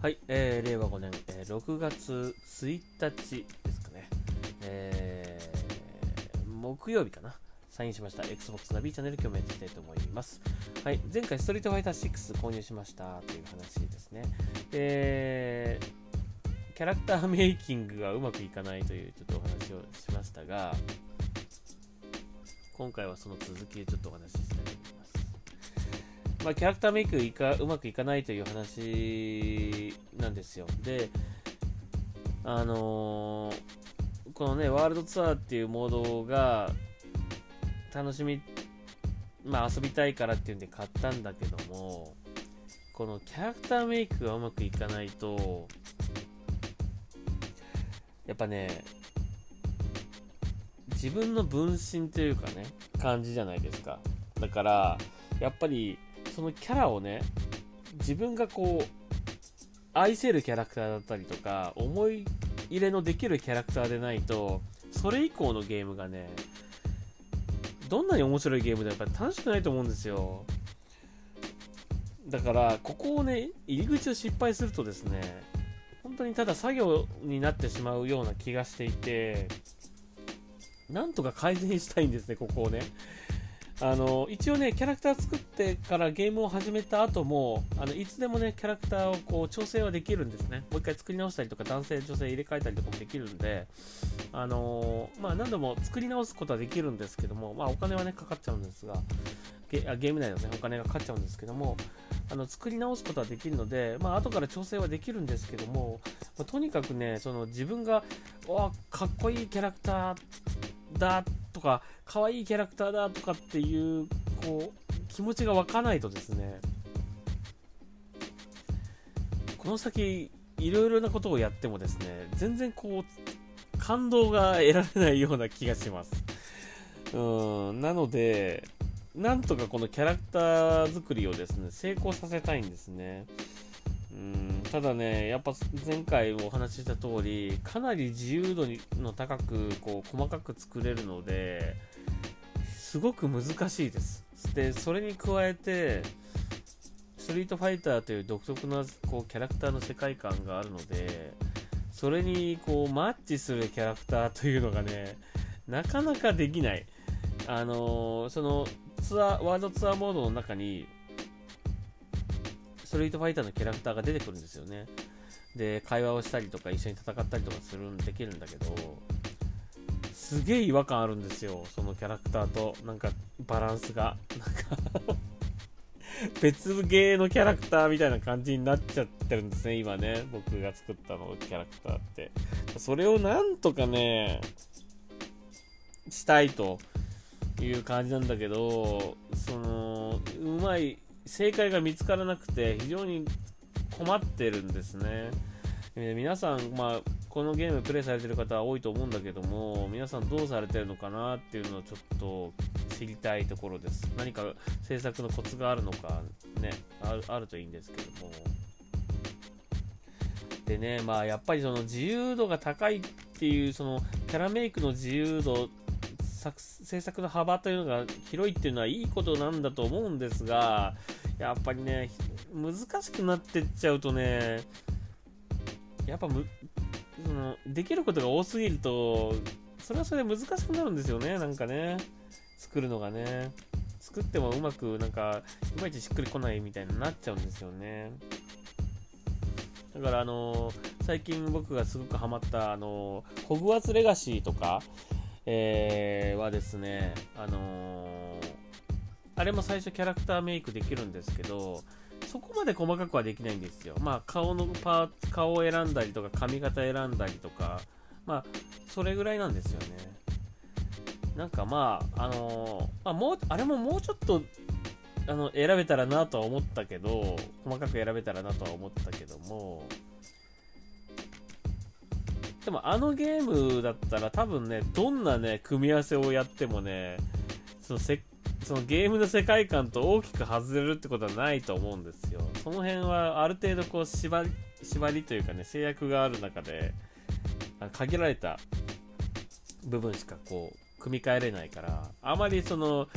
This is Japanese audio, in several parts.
はい、えー令和5年、えー6月1日ですかね、えー木曜日かな、サインしました Xbox ナビチャンネル今日もやっていきたいと思います。はい、前回ストリートファイター6購入しましたという話ですね。で、キャラクターメイキングがうまくいかないというちょっとお話をしましたが、今回はその続きでちょっとお話ししたいと。まあ、キャラクターメイクいかうまくいかないという話なんですよ。で、あのーこのね、ワールドツアーっていうモードが楽しみ、まあ遊びたいからっていうんで買ったんだけども、このキャラクターメイクがうまくいかないと、やっぱね、自分の分身というかね、感じじゃないですか。だから、やっぱり、そのキャラをね、自分がこう、愛せるキャラクターだったりとか、思い入れのできるキャラクターでないと、それ以降のゲームがね、どんなに面白いゲームでもやっぱり楽しくないと思うんですよ。だから、ここをね、入り口を失敗するとですね、本当にただ作業になってしまうような気がしていて、なんとか改善したいんですね、ここをね。あの一応ね、キャラクター作ってからゲームを始めた後も、あのいつでもね、キャラクターをこう調整はできるんですね。もう一回作り直したりとか、男性、女性入れ替えたりとかもできるんで、あのまあ、何度も作り直すことはできるんですけども、まあ、お金はね、かかっちゃうんですが、ゲあゲーム内のね、お金がかかっちゃうんですけども、あの作り直すことはできるので、まあ後から調整はできるんですけども、まあとにかくね、その自分が、わかっこいいキャラクターだとか、可愛いキャラクターだとかっていう、こう、気持ちが湧かないとですね、この先、いろいろなことをやってもですね、全然こう、感動が得られないような気がします。うん、なので、なんとかこのキャラクター作りをですね、成功させたいんですね。ただね、やっぱ前回お話しした通り、かなり自由度の高く、こう、細かく作れるので、すごく難しいです。で、それに加えて、ストリートファイターという独特なこうキャラクターの世界観があるので、それにこうマッチするキャラクターというのがね、なかなかできない。あのーそのツアー、ワールドツアーモードの中に、ストリートファイターのキャラクターが出てくるんですよね。で、会話をしたりとか、一緒に戦ったりとかするんできるんだけど、すげえ違和感あるんですよ、そのキャラクターと、なんか、バランスが。なんか 別ゲーのキャラクターみたいな感じになっちゃってるんですね、今ね。僕が作ったの、キャラクターって。それをなんとかね、したいという感じなんだけど、その、うまい、正解が見つからなくて、非常に困ってるんですね。えー皆さん、まあ、このゲームプレイされてる方は多いと思うんだけども、皆さんどうされてるのかなっていうのをちょっと知りたいところです。何か制作のコツがあるのか、ね、あるといいんですけども。でね、まあ、やっぱりその自由度が高いっていう、そのキャラメイクの自由度、制作の幅というのが広いっていうのはいいことなんだと思うんですが、やっぱりね、難しくなってっちゃうとね、やっぱむそのできることが多すぎると、それはそれで難しくなるんですよね、なんかね、作るのがね。作ってもうまく、なんか、いまいちしっくりこないみたいになっちゃうんですよね。だから、あの最近僕がすごくハマった、あのホグワーツレガシーとか、えーはですね、あのあれも最初キャラクターメイクできるんですけど、そこまで細かくはできないんですよ。まあ、顔のパーツ、顔を選んだりとか、髪型選んだりとか、まあ、それぐらいなんですよね。なんかまあ、あのまあ、もう、あれももうちょっと、あの、選べたらなとは思ったけど、細かく選べたらなとは思ったけども、でもあのゲームだったら多分ね、どんなね、組み合わせをやってもね、そのせそのゲームの世界観と大きく外れるってことはないと思うんですよ。その辺はある程度こう縛り、縛りというかね、制約がある中で、限られた部分しかこう、組み替えれないから、あまりその、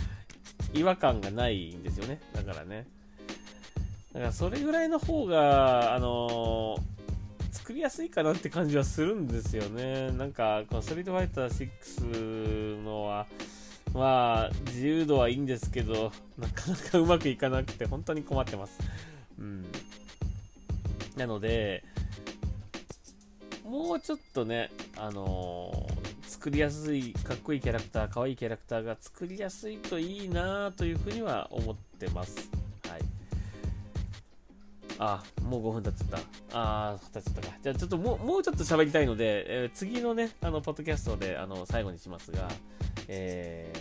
違和感がないんですよね。だからね。だからそれぐらいの方が、あのー作りやすいかなって感じはするんですよね。なんか、このストリートファイター6のは、まあ、自由度はいいんですけど、なかなかうまくいかなくて、本当に困ってます。うん。なので、もうちょっとね、あのー、作りやすい、かっこいいキャラクター、可愛いキャラクターが作りやすいといいなというふうには思ってます。あ、もう5分経っちゃった。あー、経っちゃったか。じゃあちょっともう、もうちょっと喋りたいので、えー、次のね、あの、ポッドキャストで、あの、最後にしますが、え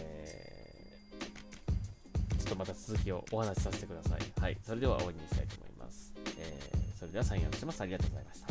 ー、ちょっとまた続きをお話しさせてください。はい。それでは終わりにしたいと思います。えー、それではサインアウトします。ありがとうございました。